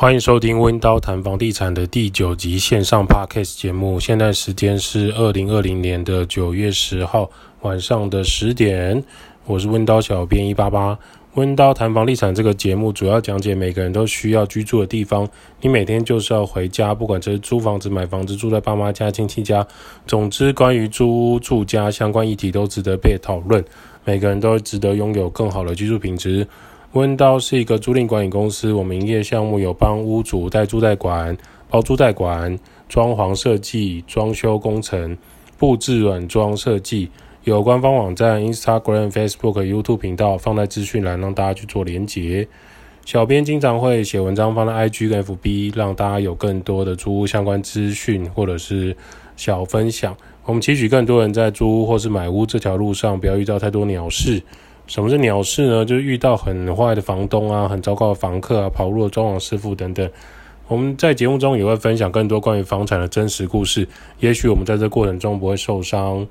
欢迎收听温刀谈房地产的第九集线上 Podcast 节目。现在时间是二零二零年的九月十号晚上的十点。我是温刀小编一八八。温刀谈房地产这个节目主要讲解每个人都需要居住的地方。你每天就是要回家，不管这是租房子、买房子、住在爸妈家、亲戚家，总之关于租屋住家相关议题都值得被讨论。每个人都值得拥有更好的居住品质。温刀是一个租赁管理公司，我们营业项目有帮屋主代租代管、包租代管、装潢设计、装修工程、布置软装设计，有官方网站、Instagram、Facebook、YouTube 频道，放在资讯栏让大家去做连结。小编经常会写文章放在 IG 跟 FB，让大家有更多的租屋相关资讯或者是小分享。我们期许更多人在租屋或是买屋这条路上，不要遇到太多鸟事。什么是鸟事呢？就是遇到很坏的房东啊，很糟糕的房客啊，跑路的装潢师傅等等。我们在节目中也会分享更多关于房产的真实故事，也许我们在这过程中不会受伤。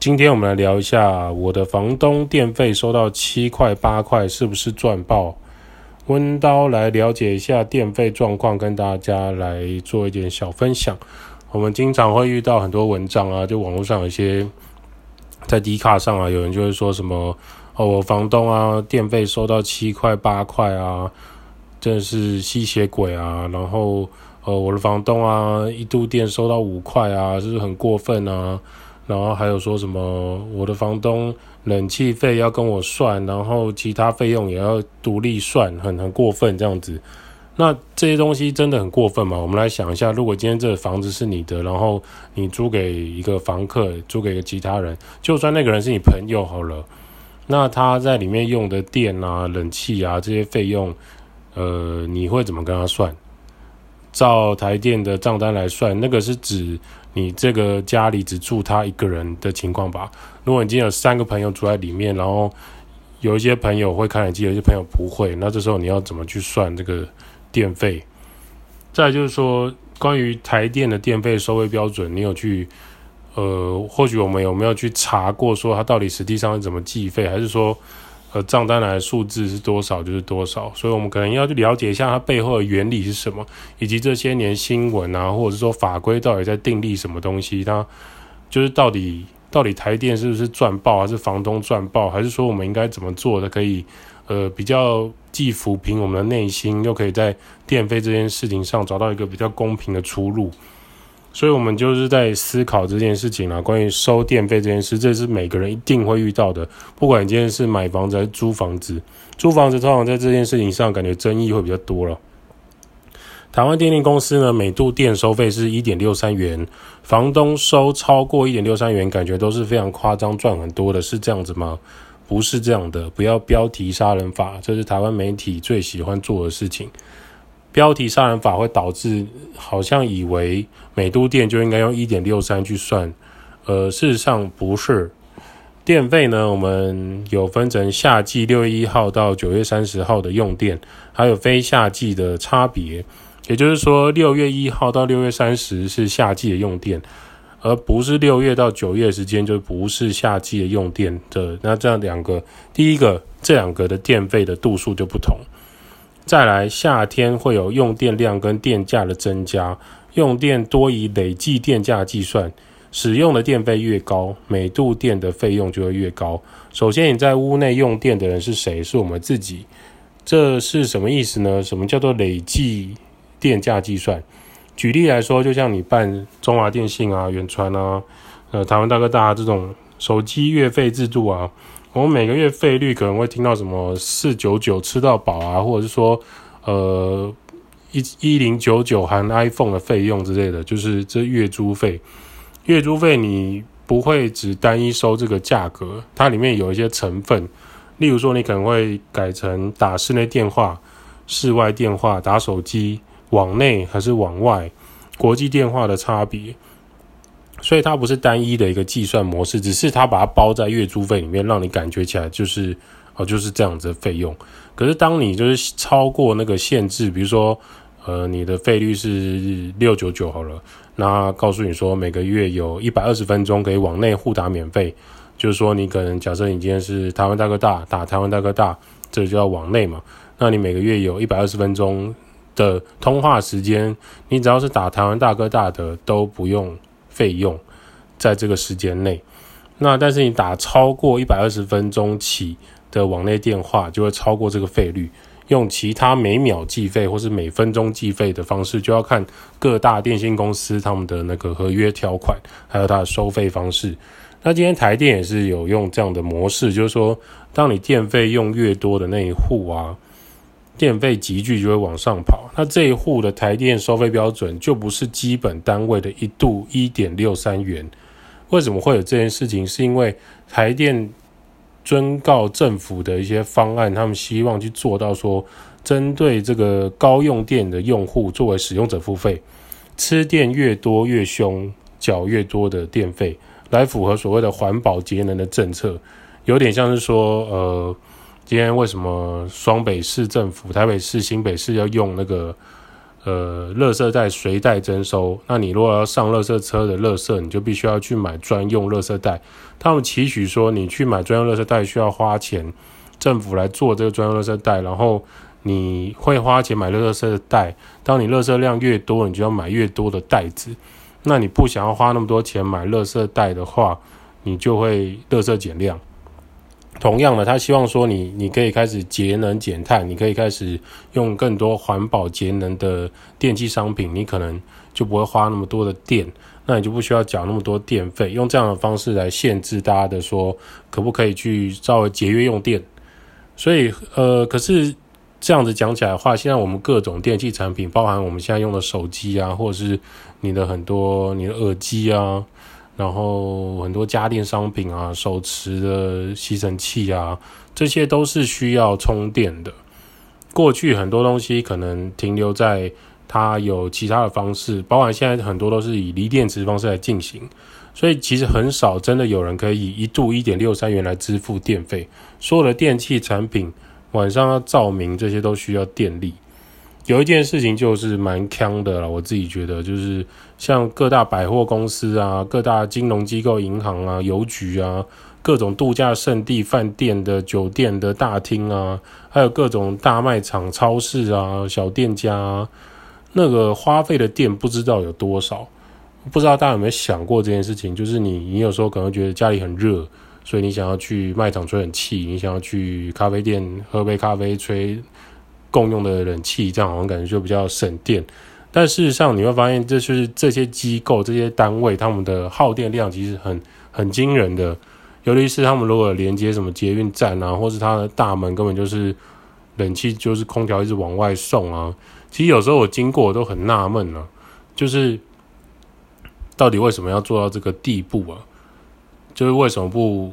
今天我们来聊一下，我的房东电费收到七块八块，是不是赚爆？温刀来了解一下电费状况，跟大家来做一点小分享。我们经常会遇到很多文章啊，就网络上有一些在 D 卡上啊，有人就会说什么。哦，我房东啊，电费收到七块八块啊，真是吸血鬼啊！然后，呃，我的房东啊，一度电收到五块啊，是不是很过分啊？然后还有说什么，我的房东冷气费要跟我算，然后其他费用也要独立算，很很过分这样子。那这些东西真的很过分吗？我们来想一下，如果今天这个房子是你的，然后你租给一个房客，租给一个其他人，就算那个人是你朋友好了。那他在里面用的电啊、冷气啊这些费用，呃，你会怎么跟他算？照台电的账单来算，那个是指你这个家里只住他一个人的情况吧？如果你今天有三个朋友住在里面，然后有一些朋友会开冷气，有些朋友不会，那这时候你要怎么去算这个电费？再就是说，关于台电的电费收费标准，你有去？呃，或许我们有没有去查过，说它到底实际上是怎么计费，还是说，呃，账单来的数字是多少就是多少？所以我们可能要去了解一下它背后的原理是什么，以及这些年新闻啊，或者是说法规到底在订立什么东西？它就是到底到底台电是不是赚爆，还是房东赚爆，还是说我们应该怎么做的可以，呃，比较既抚平我们的内心，又可以在电费这件事情上找到一个比较公平的出路？所以，我们就是在思考这件事情啦。关于收电费这件事，这是每个人一定会遇到的。不管你今天是买房子还是租房子，租房子通常在这件事情上感觉争议会比较多了。台湾电力公司呢，每度电收费是一点六三元，房东收超过一点六三元，感觉都是非常夸张，赚很多的，是这样子吗？不是这样的，不要标题杀人法，这是台湾媒体最喜欢做的事情。标题杀人法会导致好像以为每度电就应该用一点六三去算，呃，事实上不是。电费呢，我们有分成夏季六月一号到九月三十号的用电，还有非夏季的差别。也就是说，六月一号到六月三十是夏季的用电，而不是六月到九月时间就不是夏季的用电的。那这样两个，第一个这两个的电费的度数就不同。再来，夏天会有用电量跟电价的增加，用电多以累计电价计算，使用的电费越高，每度电的费用就会越高。首先，你在屋内用电的人是谁？是我们自己。这是什么意思呢？什么叫做累计电价计算？举例来说，就像你办中华电信啊、远传啊、呃、台湾大哥大这种手机月费制度啊。我们每个月费率可能会听到什么四九九吃到饱啊，或者是说，呃，一一零九九含 iPhone 的费用之类的，就是这月租费。月租费你不会只单一收这个价格，它里面有一些成分，例如说你可能会改成打室内电话、室外电话、打手机、网内还是网外、国际电话的差别。所以它不是单一的一个计算模式，只是它把它包在月租费里面，让你感觉起来就是哦，就是这样子费用。可是当你就是超过那个限制，比如说呃你的费率是六九九好了，那告诉你说每个月有一百二十分钟可以网内互打免费，就是说你可能假设你今天是台湾大哥大打台湾大哥大，这就叫网内嘛，那你每个月有一百二十分钟的通话时间，你只要是打台湾大哥大的都不用费用，在这个时间内。那但是你打超过一百二十分钟起的网内电话，就会超过这个费率。用其他每秒计费或是每分钟计费的方式，就要看各大电信公司他们的那个合约条款，还有它的收费方式。那今天台电也是有用这样的模式，就是说，当你电费用越多的那一户啊，电费急剧就会往上跑。那这一户的台电收费标准就不是基本单位的一度一点六三元。为什么会有这件事情？是因为台电。遵告政府的一些方案，他们希望去做到说，针对这个高用电的用户作为使用者付费，吃电越多越凶，缴越多的电费，来符合所谓的环保节能的政策，有点像是说，呃，今天为什么双北市政府、台北市、新北市要用那个？呃，垃圾袋随袋征收。那你如果要上垃圾车的垃圾，你就必须要去买专用垃圾袋。他们期许说，你去买专用垃圾袋需要花钱，政府来做这个专用垃圾袋，然后你会花钱买垃圾袋。当你垃圾量越多，你就要买越多的袋子。那你不想要花那么多钱买垃圾袋的话，你就会垃圾减量。同样的，他希望说你，你可以开始节能减碳，你可以开始用更多环保节能的电器商品，你可能就不会花那么多的电，那你就不需要缴那么多电费，用这样的方式来限制大家的说，可不可以去稍微节约用电？所以，呃，可是这样子讲起来的话，现在我们各种电器产品，包含我们现在用的手机啊，或者是你的很多你的耳机啊。然后很多家电商品啊，手持的吸尘器啊，这些都是需要充电的。过去很多东西可能停留在它有其他的方式，包含现在很多都是以锂电池方式来进行，所以其实很少真的有人可以以一度一点六三元来支付电费。所有的电器产品晚上要照明，这些都需要电力。有一件事情就是蛮坑的了，我自己觉得就是像各大百货公司啊、各大金融机构、银行啊、邮局啊、各种度假胜地、饭店的酒店的大厅啊，还有各种大卖场、超市啊、小店家，那个花费的电不知道有多少。不知道大家有没有想过这件事情？就是你，你有时候可能觉得家里很热，所以你想要去卖场吹冷气，你想要去咖啡店喝杯咖啡吹。共用的冷气，这样好像感觉就比较省电。但事实上，你会发现，这就是这些机构、这些单位，他们的耗电量其实很很惊人的。尤其是他们如果连接什么捷运站啊，或是它的大门根本就是冷气，就是空调一直往外送啊。其实有时候我经过，我都很纳闷啊，就是到底为什么要做到这个地步啊？就是为什么不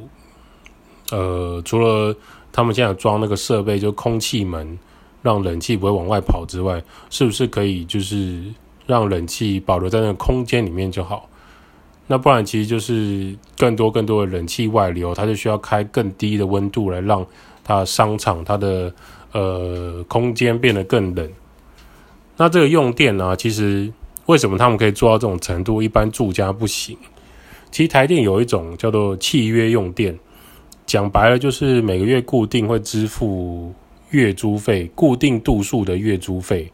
呃，除了他们现在装那个设备，就空气门。让冷气不会往外跑之外，是不是可以就是让冷气保留在那个空间里面就好？那不然其实就是更多更多的冷气外流，它就需要开更低的温度来让它商场它的呃空间变得更冷。那这个用电呢、其实为什么他们可以做到这种程度，一般住家不行？其实台电有一种叫做契约用电，讲白了就是每个月固定会支付。月租费，固定度数的月租费，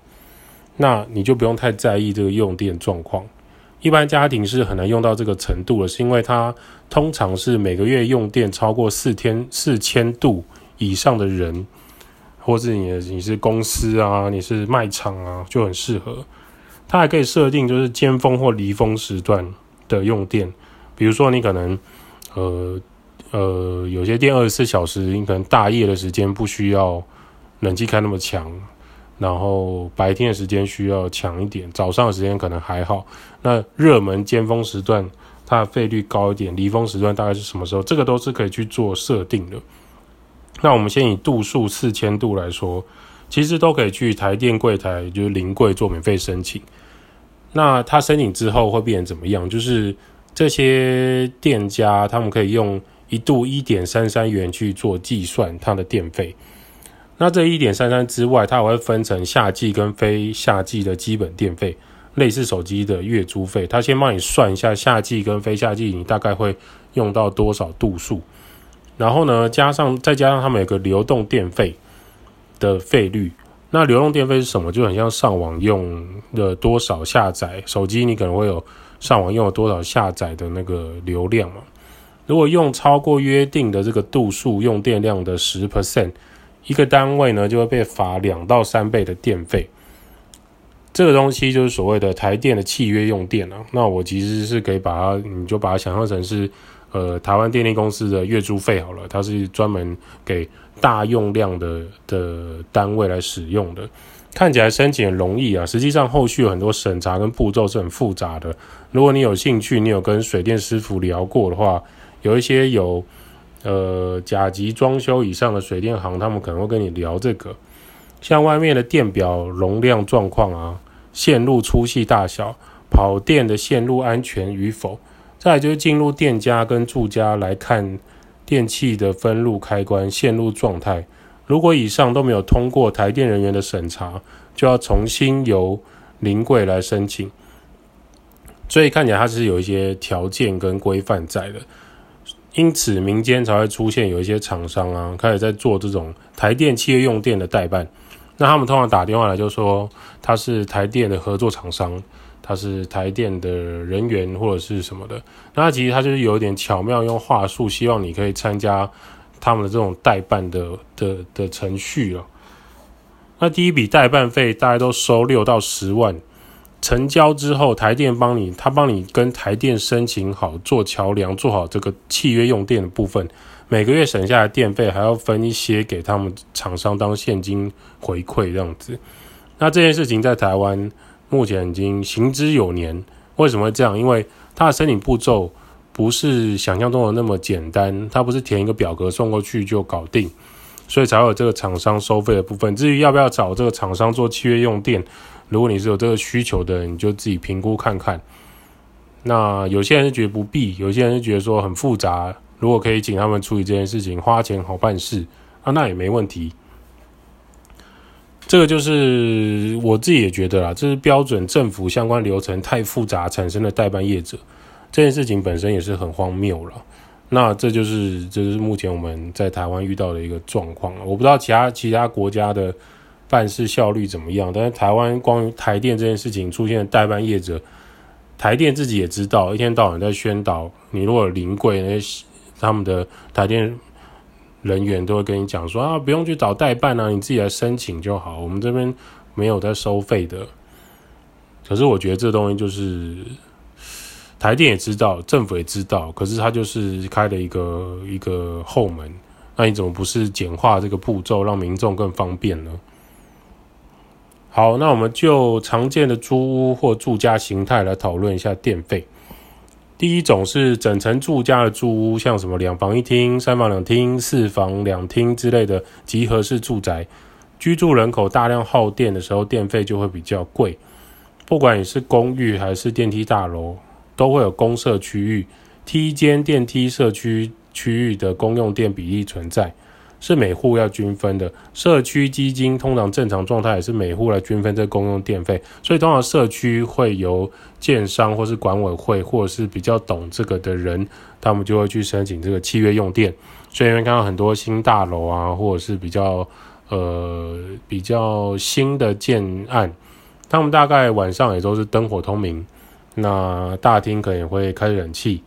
那你就不用太在意这个用电状况。一般家庭是很难用到这个程度的，是因为它通常是每个月用电超过四天四千度以上的人，或是你你是公司啊，你是卖场啊，就很适合。它还可以设定就是尖峰或离峰时段的用电，比如说你可能呃呃有些电二十四小时，你可能大夜的时间不需要。冷气开那么强，然后白天的时间需要强一点，早上的时间可能还好。那热门尖峰时段，它的费率高一点，离峰时段大概是什么时候？这个都是可以去做设定的。那我们先以度数四千度来说，其实都可以去台电柜台，就是临柜做免费申请。那他申请之后会变成怎么样？就是这些店家他们可以用一度一点三三元去做计算它的电费。那这一点三三之外，它还会分成夏季跟非夏季的基本电费，类似手机的月租费。它先帮你算一下夏季跟非夏季你大概会用到多少度数，然后呢，加上再加上他们有个流动电费的费率，那流动电费是什么？就很像上网用的多少下载，手机你可能会有上网用了多少下载的那个流量嘛。如果用超过约定的这个度数，用电量的十 percent，一个单位呢就会被罚两到三倍的电费。这个东西就是所谓的台电的契约用电啊。那我其实是可以把它，你就把它想象成是。呃，台湾电力公司的月租费好了，它是专门给大用量的的单位来使用的。看起来申请很容易啊，实际上后续有很多审查跟步骤是很复杂的。如果你有兴趣，你有跟水电师傅聊过的话，有一些有呃甲级装修以上的水电行，他们可能会跟你聊这个，像外面的电表容量状况啊，线路粗细大小，跑电的线路安全与否。再来就是进入店家跟住家来看电器的分路开关、线路状态。如果以上都没有通过台电人员的审查，就要重新由临柜来申请。所以看起来它是有一些条件跟规范在的，因此民间才会出现有一些厂商啊，开始在做这种台电企业用电的代办。那他们通常打电话来就说他是台电的合作厂商。他是台电的人员或者是什么的，那其实他就是有一点巧妙用话术，希望你可以参加他们的这种代办的的的程序了。那第一笔代办费大概都收六到十万，成交之后台电帮你，他帮你跟台电申请好做桥梁，做好这个契约用电的部分，每个月省下来电费还要分一些给他们厂商当现金回馈这样子。那这件事情在台湾。目前已经行之有年，为什么会这样？因为它的申请步骤不是想象中的那么简单，它不是填一个表格送过去就搞定，所以才有这个厂商收费的部分。至于要不要找这个厂商做契约用电，如果你是有这个需求的，你就自己评估看看。那有些人是觉得不必，有些人是觉得说很复杂，如果可以请他们处理这件事情，花钱好办事啊，那也没问题。这个就是我自己也觉得啦，这是标准政府相关流程太复杂产生的代办业者，这件事情本身也是很荒谬了。那这就是这就是目前我们在台湾遇到的一个状况。我不知道其他其他国家的办事效率怎么样，但是台湾关于台电这件事情出现代办业者，台电自己也知道，一天到晚在宣导，你如果临柜那些他们的台电。人员都会跟你讲说啊，不用去找代办啊，你自己来申请就好。我们这边没有在收费的。可是我觉得这东西就是台电也知道，政府也知道，可是他就是开了一个一个后门。那你怎么不是简化这个步骤，让民众更方便呢？好，那我们就常见的租屋或住家形态来讨论一下电费。第一种是整层住家的住屋，像什么两房一厅、三房两厅、四房两厅之类的集合式住宅，居住人口大量耗电的时候，电费就会比较贵。不管你是公寓还是电梯大楼，都会有公设区域、梯间、电梯社区区域的公用电比例存在。是每户要均分的，社区基金通常正常状态也是每户来均分这公用电费，所以通常社区会由建商或是管委会或者是比较懂这个的人，他们就会去申请这个契约用电。所以你会看到很多新大楼啊，或者是比较呃比较新的建案，他们大概晚上也都是灯火通明，那大厅可能也会开冷气。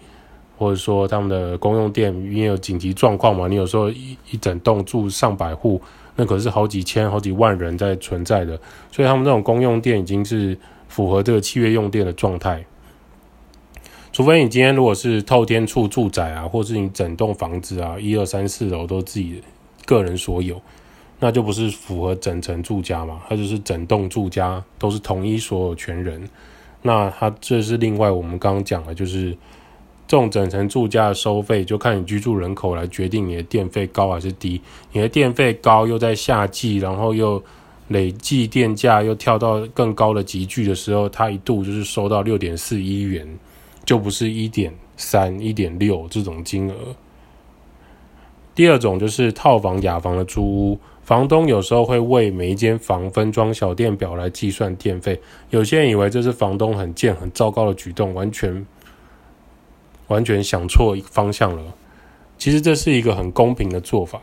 或者说他们的公用电，因为有紧急状况嘛，你有时候一一整栋住上百户，那可是好几千、好几万人在存在的，所以他们这种公用电已经是符合这个契约用电的状态。除非你今天如果是透天厝住宅啊，或是你整栋房子啊，一二三四楼都自己个人所有，那就不是符合整层住家嘛，它就是整栋住家都是统一所有权人。那它这是另外我们刚刚讲的，就是。这种整层住家的收费，就看你居住人口来决定你的电费高还是低。你的电费高，又在夏季，然后又累计电价又跳到更高的级距的时候，它一度就是收到六点四一元，就不是一点三、一点六这种金额。第二种就是套房、雅房的租屋，房东有时候会为每一间房分装小电表来计算电费。有些人以为这是房东很贱、很糟糕的举动，完全。完全想错方向了。其实这是一个很公平的做法。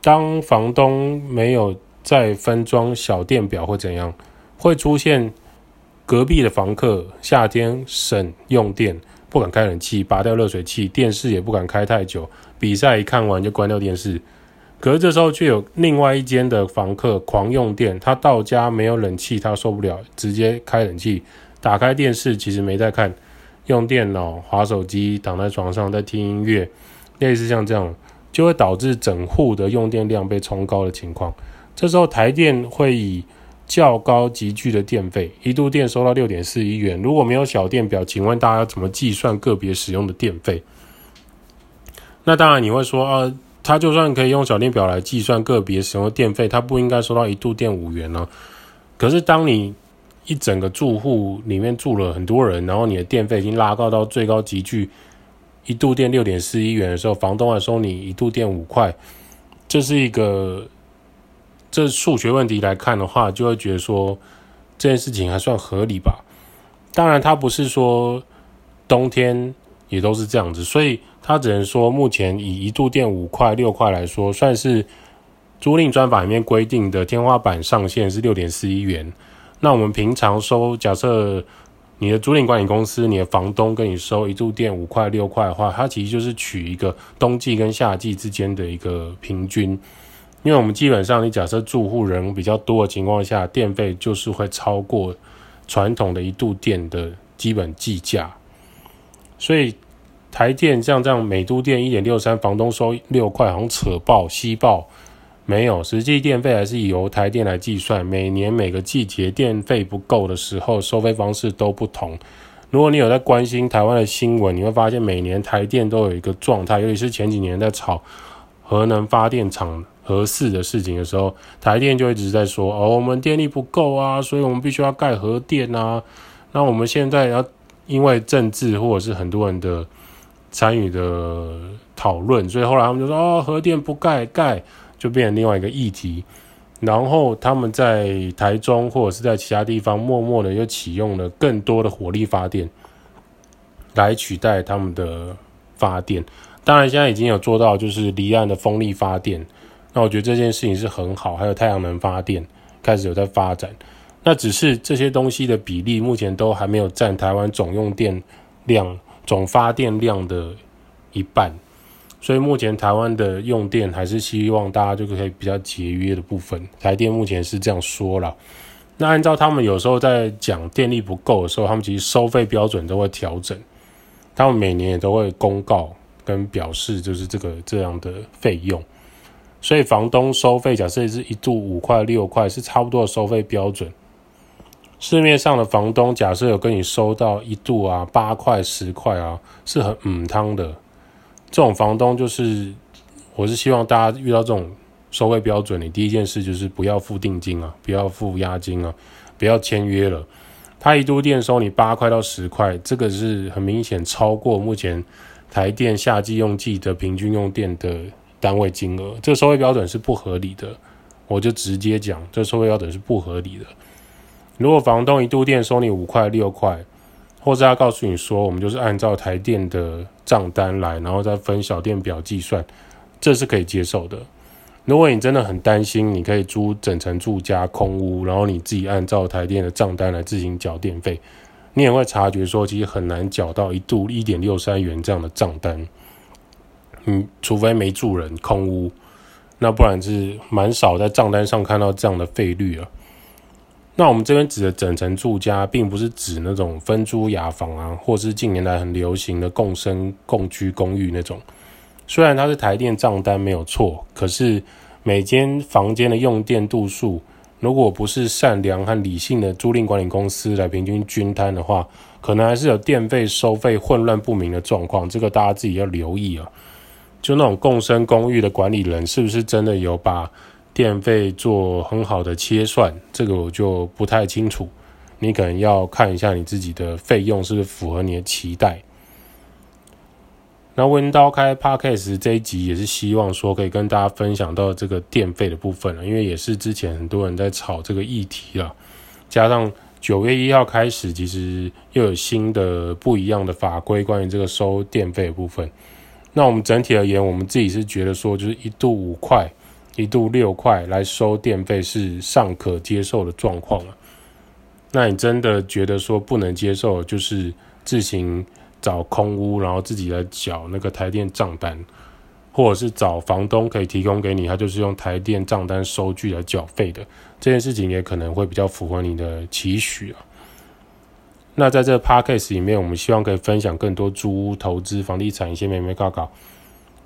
当房东没有再分装小电表或怎样？会出现隔壁的房客夏天省用电，不敢开冷气，拔掉热水器，电视也不敢开太久，比赛一看完就关掉电视。可是这时候却有另外一间的房客狂用电，他到家没有冷气，他受不了，直接开冷气，打开电视，其实没在看，用电脑滑手机，躺在床上在听音乐，类似像这样，就会导致整户的用电量被冲高的情况。这时候台电会以较高级距的电费，一度电收到六点四一元。如果没有小电表，请问大家要怎么计算个别使用的电费？那当然你会说啊。他就算可以用小电表来计算个别使用的电费，他不应该收到一度电五元呢、可是当你一整个住户里面住了很多人，然后你的电费已经拉高到最高级距一度电六点四一元的时候，房东还收你一度电五块，这是一个这数学问题来看的话，就会觉得说这件事情还算合理吧？当然，他不是说冬天也都是这样子，所以。他只能说，目前以一度电五块、六块来说，算是租赁专法里面规定的天花板上限是六点四一元。那我们平常收，假设你的租赁管理公司、你的房东跟你收一度电五块、六块的话，它其实就是取一个冬季跟夏季之间的一个平均。因为我们基本上，你假设住户人比较多的情况下，电费就是会超过传统的一度电的基本计价，所以。台电像这样每度电一点六三，房东收六块，好像扯爆、吸爆，没有实际电费还是由台电来计算。每年每个季节电费不够的时候，收费方式都不同。如果你有在关心台湾的新闻，你会发现每年台电都有一个状态，尤其是前几年在炒核能发电厂核四的事情的时候，台电就一直在说：“哦，我们电力不够啊，所以我们必须要盖核电啊。”那我们现在要因为政治或者是很多人的。参与的讨论，所以后来他们就说：“哦，核电不盖盖，就变成另外一个议题。”然后他们在台中或者是在其他地方，默默的又启用了更多的火力发电来取代他们的发电。当然，现在已经有做到就是离岸的风力发电。那我觉得这件事情是很好，还有太阳能发电开始有在发展。那只是这些东西的比例目前都还没有占台湾总用电量。总发电量的一半，所以目前台湾的用电还是希望大家就可以比较节约的部分。台电目前是这样说了。那按照他们有时候在讲电力不够的时候，他们其实收费标准都会调整。他们每年也都会公告跟表示，就是这个这样的费用。所以房东收费，假设是一度五块六块，是差不多的收费标准。市面上的房东，假设有跟你收到一度啊八块十块啊，是很嗯汤的。这种房东就是，我是希望大家遇到这种收费标准，你第一件事就是不要付定金啊，不要付押金啊，不要签约了。他一度电收你八块到十块，这个是很明显超过目前台电夏季用季的平均用电的单位金额，这个收费标准是不合理的。我就直接讲，这收费标准是不合理的。如果房东一度电收你五块六块，或者他告诉你说，我们就是按照台电的账单来，然后再分小电表计算，这是可以接受的。如果你真的很担心，你可以租整层住家空屋，然后你自己按照台电的账单来自行缴电费，你也会察觉说，其实很难缴到一度一点六三元这样的账单。嗯，除非没住人空屋，那不然是蛮少在账单上看到这样的费率啊。那我们这边指的整层住家，并不是指那种分租雅房啊，或是近年来很流行的共生共居公寓那种。虽然它是台电账单没有错，可是每间房间的用电度数，如果不是善良和理性的租赁管理公司来平均均摊的话，可能还是有电费收费混乱不明的状况。这个大家自己要留意啊。就那种共生公寓的管理人，是不是真的有把电费做很好的切算，这个我就不太清楚。你可能要看一下你自己的费用是不是符合你的期待。那温刀开 Podcast 这一集也是希望说可以跟大家分享到这个电费的部分了，因为也是之前很多人在炒这个议题了。加上九月一号开始，其实又有新的不一样的法规关于这个收电费的部分。那我们整体而言，我们自己是觉得说，就是一度五块。一度六块来收电费是尚可接受的状况啊。那你真的觉得说不能接受，就是自行找空屋，然后自己来缴那个台电账单，或者是找房东可以提供给你，他就是用台电账单收据来缴费的，这件事情也可能会比较符合你的期许啊。那在这个 podcast 里面，我们希望可以分享更多租屋投资房地产一些美眉角角。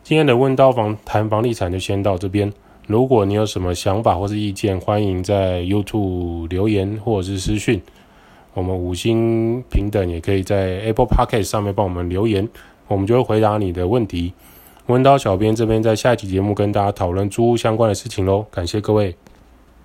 今天的问到房谈房地产就先到这边。如果你有什么想法或是意见，欢迎在 YouTube 留言或者是私讯。我们五星平等也可以在 Apple Podcast 上面帮我们留言，我们就会回答你的问题。文刀小编这边在下一期节目跟大家讨论租屋相关的事情喽，感谢各位。